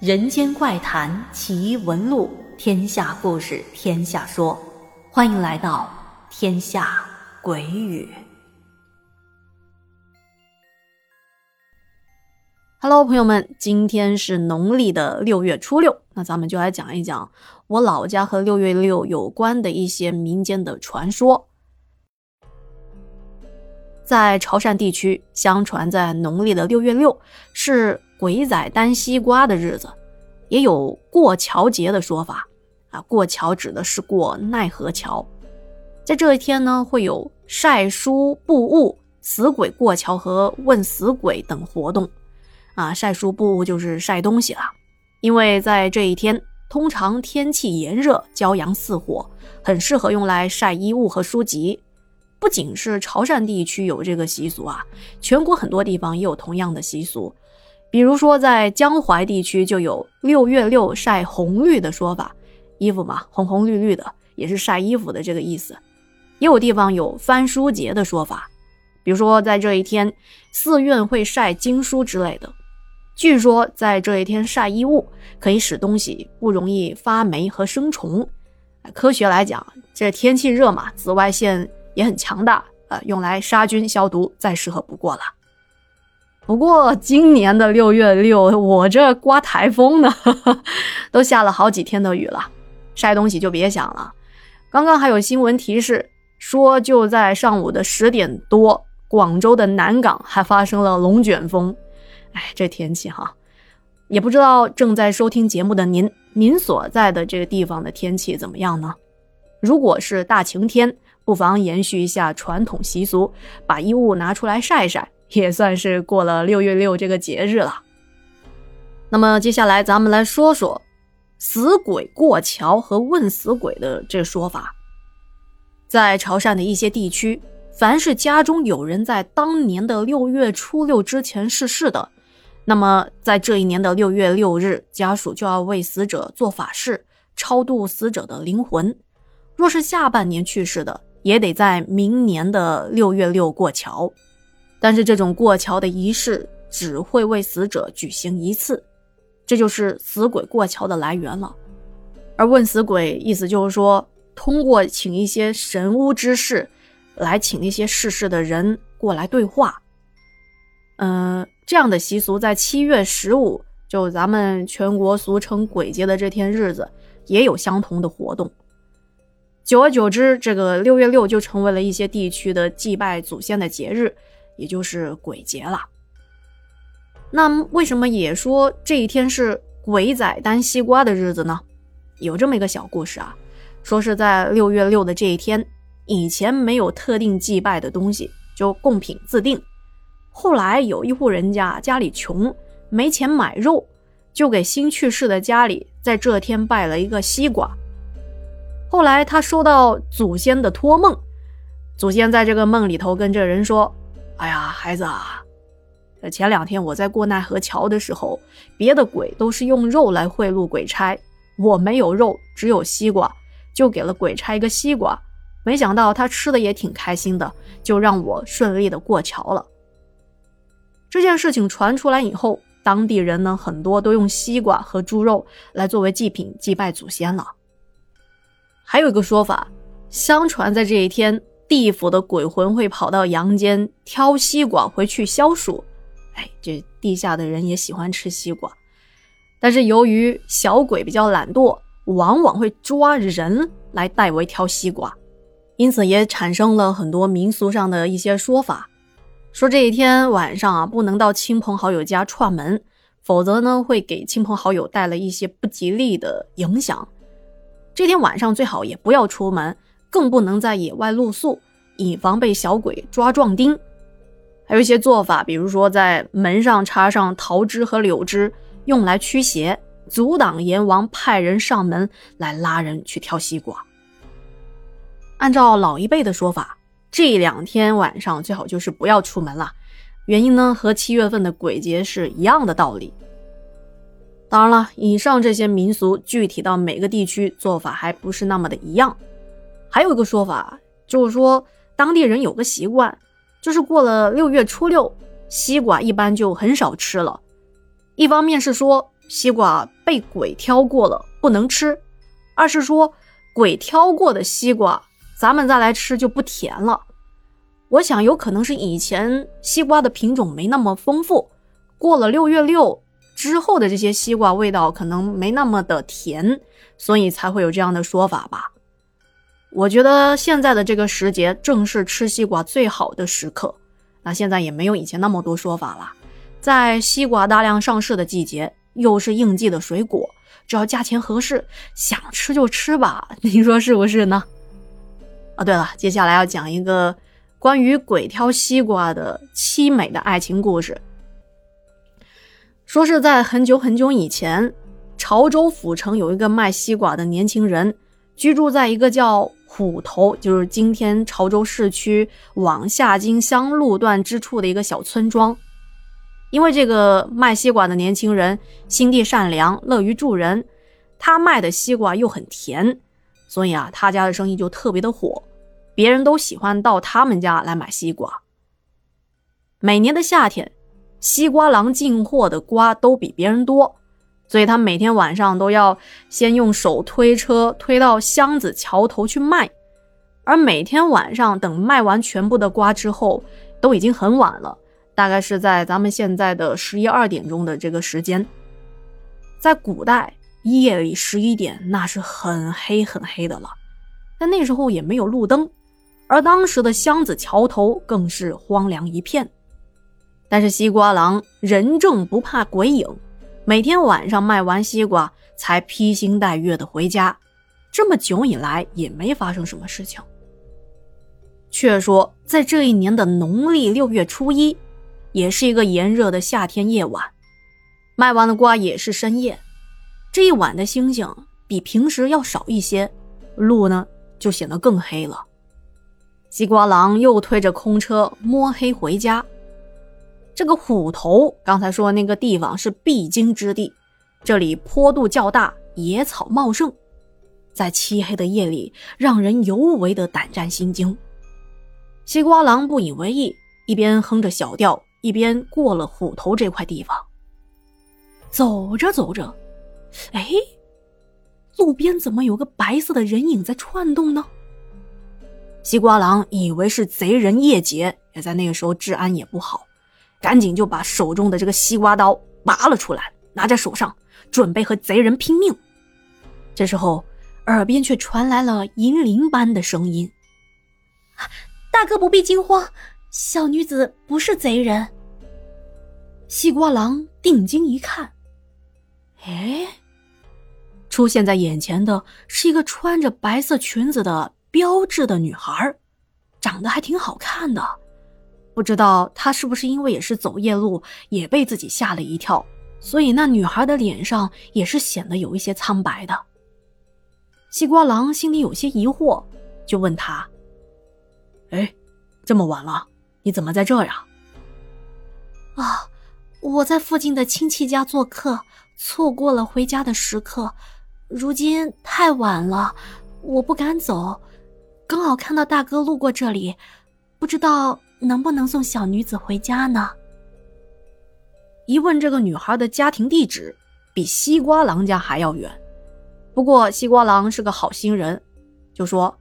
人间怪谈奇闻录，天下故事天下说，欢迎来到天下鬼语。Hello，朋友们，今天是农历的六月初六，那咱们就来讲一讲我老家和六月六有关的一些民间的传说。在潮汕地区，相传在农历的六月六是。鬼仔担西瓜的日子，也有过桥节的说法啊。过桥指的是过奈何桥，在这一天呢，会有晒书布物、死鬼过桥和问死鬼等活动啊。晒书布物就是晒东西了，因为在这一天，通常天气炎热，骄阳似火，很适合用来晒衣物和书籍。不仅是潮汕地区有这个习俗啊，全国很多地方也有同样的习俗。比如说，在江淮地区就有六月六晒红绿的说法，衣服嘛，红红绿绿的，也是晒衣服的这个意思。也有地方有翻书节的说法，比如说在这一天，寺院会晒经书之类的。据说在这一天晒衣物可以使东西不容易发霉和生虫。科学来讲，这天气热嘛，紫外线也很强大，呃，用来杀菌消毒再适合不过了。不过今年的六月六，我这刮台风呢，都下了好几天的雨了，晒东西就别想了。刚刚还有新闻提示说，就在上午的十点多，广州的南港还发生了龙卷风。哎，这天气哈，也不知道正在收听节目的您，您所在的这个地方的天气怎么样呢？如果是大晴天，不妨延续一下传统习俗，把衣物拿出来晒晒。也算是过了六月六这个节日了。那么接下来咱们来说说死鬼过桥和问死鬼的这说法。在潮汕的一些地区，凡是家中有人在当年的六月初六之前逝世的，那么在这一年的六月六日，家属就要为死者做法事，超度死者的灵魂。若是下半年去世的，也得在明年的六月六过桥。但是这种过桥的仪式只会为死者举行一次，这就是死鬼过桥的来源了。而问死鬼意思就是说，通过请一些神巫之士来请那些逝世的人过来对话。嗯，这样的习俗在七月十五，就咱们全国俗称鬼节的这天日子，也有相同的活动。久而久之，这个六月六就成为了一些地区的祭拜祖先的节日。也就是鬼节了。那为什么也说这一天是鬼仔担西瓜的日子呢？有这么一个小故事啊，说是在六月六的这一天，以前没有特定祭拜的东西，就贡品自定。后来有一户人家家里穷，没钱买肉，就给新去世的家里在这天拜了一个西瓜。后来他收到祖先的托梦，祖先在这个梦里头跟这人说。哎呀，孩子啊，前两天我在过奈何桥的时候，别的鬼都是用肉来贿赂鬼差，我没有肉，只有西瓜，就给了鬼差一个西瓜。没想到他吃的也挺开心的，就让我顺利的过桥了。这件事情传出来以后，当地人呢很多都用西瓜和猪肉来作为祭品祭拜祖先了。还有一个说法，相传在这一天。地府的鬼魂会跑到阳间挑西瓜回去消暑，哎，这地下的人也喜欢吃西瓜，但是由于小鬼比较懒惰，往往会抓人来代为挑西瓜，因此也产生了很多民俗上的一些说法，说这一天晚上啊不能到亲朋好友家串门，否则呢会给亲朋好友带来一些不吉利的影响。这天晚上最好也不要出门。更不能在野外露宿，以防被小鬼抓壮丁。还有一些做法，比如说在门上插上桃枝和柳枝，用来驱邪，阻挡阎王派人上门来拉人去挑西瓜。按照老一辈的说法，这两天晚上最好就是不要出门了。原因呢，和七月份的鬼节是一样的道理。当然了，以上这些民俗具体到每个地区做法还不是那么的一样。还有一个说法，就是说当地人有个习惯，就是过了六月初六，西瓜一般就很少吃了。一方面是说西瓜被鬼挑过了不能吃，二是说鬼挑过的西瓜咱们再来吃就不甜了。我想有可能是以前西瓜的品种没那么丰富，过了六月六之后的这些西瓜味道可能没那么的甜，所以才会有这样的说法吧。我觉得现在的这个时节正是吃西瓜最好的时刻，那现在也没有以前那么多说法了。在西瓜大量上市的季节，又是应季的水果，只要价钱合适，想吃就吃吧。你说是不是呢？啊，对了，接下来要讲一个。关于鬼挑西瓜的凄美的爱情故事，说是在很久很久以前，潮州府城有一个卖西瓜的年轻人，居住在一个叫虎头，就是今天潮州市区往下金乡路段之处的一个小村庄。因为这个卖西瓜的年轻人心地善良，乐于助人，他卖的西瓜又很甜，所以啊，他家的生意就特别的火。别人都喜欢到他们家来买西瓜。每年的夏天，西瓜郎进货的瓜都比别人多，所以他每天晚上都要先用手推车推到箱子桥头去卖。而每天晚上等卖完全部的瓜之后，都已经很晚了，大概是在咱们现在的十一二点钟的这个时间。在古代，夜里十一点那是很黑很黑的了，但那时候也没有路灯。而当时的箱子桥头更是荒凉一片，但是西瓜郎人正不怕鬼影，每天晚上卖完西瓜才披星戴月的回家，这么久以来也没发生什么事情。却说在这一年的农历六月初一，也是一个炎热的夏天夜晚，卖完的瓜也是深夜，这一晚的星星比平时要少一些，路呢就显得更黑了。西瓜郎又推着空车摸黑回家。这个虎头刚才说那个地方是必经之地，这里坡度较大，野草茂盛，在漆黑的夜里让人尤为的胆战心惊。西瓜郎不以为意，一边哼着小调，一边过了虎头这块地方。走着走着，哎，路边怎么有个白色的人影在窜动呢？西瓜郎以为是贼人夜劫，也在那个时候治安也不好，赶紧就把手中的这个西瓜刀拔了出来，拿在手上，准备和贼人拼命。这时候，耳边却传来了银铃般的声音：“大哥不必惊慌，小女子不是贼人。”西瓜郎定睛一看，哎，出现在眼前的是一个穿着白色裙子的。标致的女孩，长得还挺好看的，不知道他是不是因为也是走夜路，也被自己吓了一跳，所以那女孩的脸上也是显得有一些苍白的。西瓜郎心里有些疑惑，就问他：“哎，这么晚了，你怎么在这呀？”“啊，我在附近的亲戚家做客，错过了回家的时刻，如今太晚了，我不敢走。”刚好看到大哥路过这里，不知道能不能送小女子回家呢？一问这个女孩的家庭地址，比西瓜郎家还要远。不过西瓜郎是个好心人，就说：“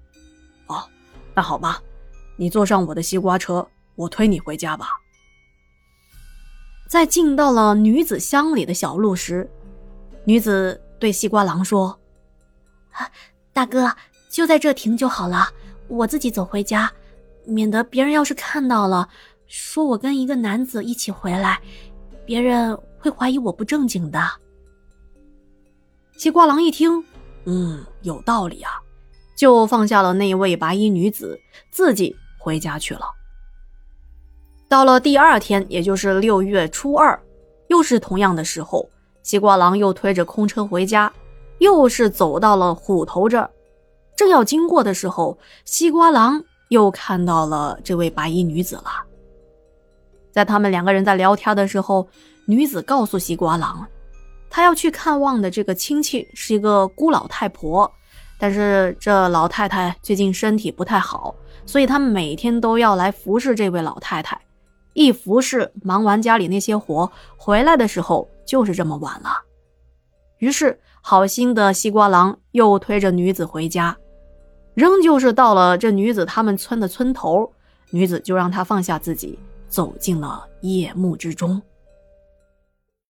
哦，那好吧，你坐上我的西瓜车，我推你回家吧。”在进到了女子乡里的小路时，女子对西瓜郎说：“啊大哥。”就在这停就好了，我自己走回家，免得别人要是看到了，说我跟一个男子一起回来，别人会怀疑我不正经的。西瓜郎一听，嗯，有道理啊，就放下了那位白衣女子，自己回家去了。到了第二天，也就是六月初二，又是同样的时候，西瓜郎又推着空车回家，又是走到了虎头这儿。正要经过的时候，西瓜郎又看到了这位白衣女子了。在他们两个人在聊天的时候，女子告诉西瓜郎，她要去看望的这个亲戚是一个孤老太婆，但是这老太太最近身体不太好，所以她每天都要来服侍这位老太太。一服侍，忙完家里那些活，回来的时候就是这么晚了。于是，好心的西瓜郎又推着女子回家，仍旧是到了这女子他们村的村头，女子就让他放下自己，走进了夜幕之中。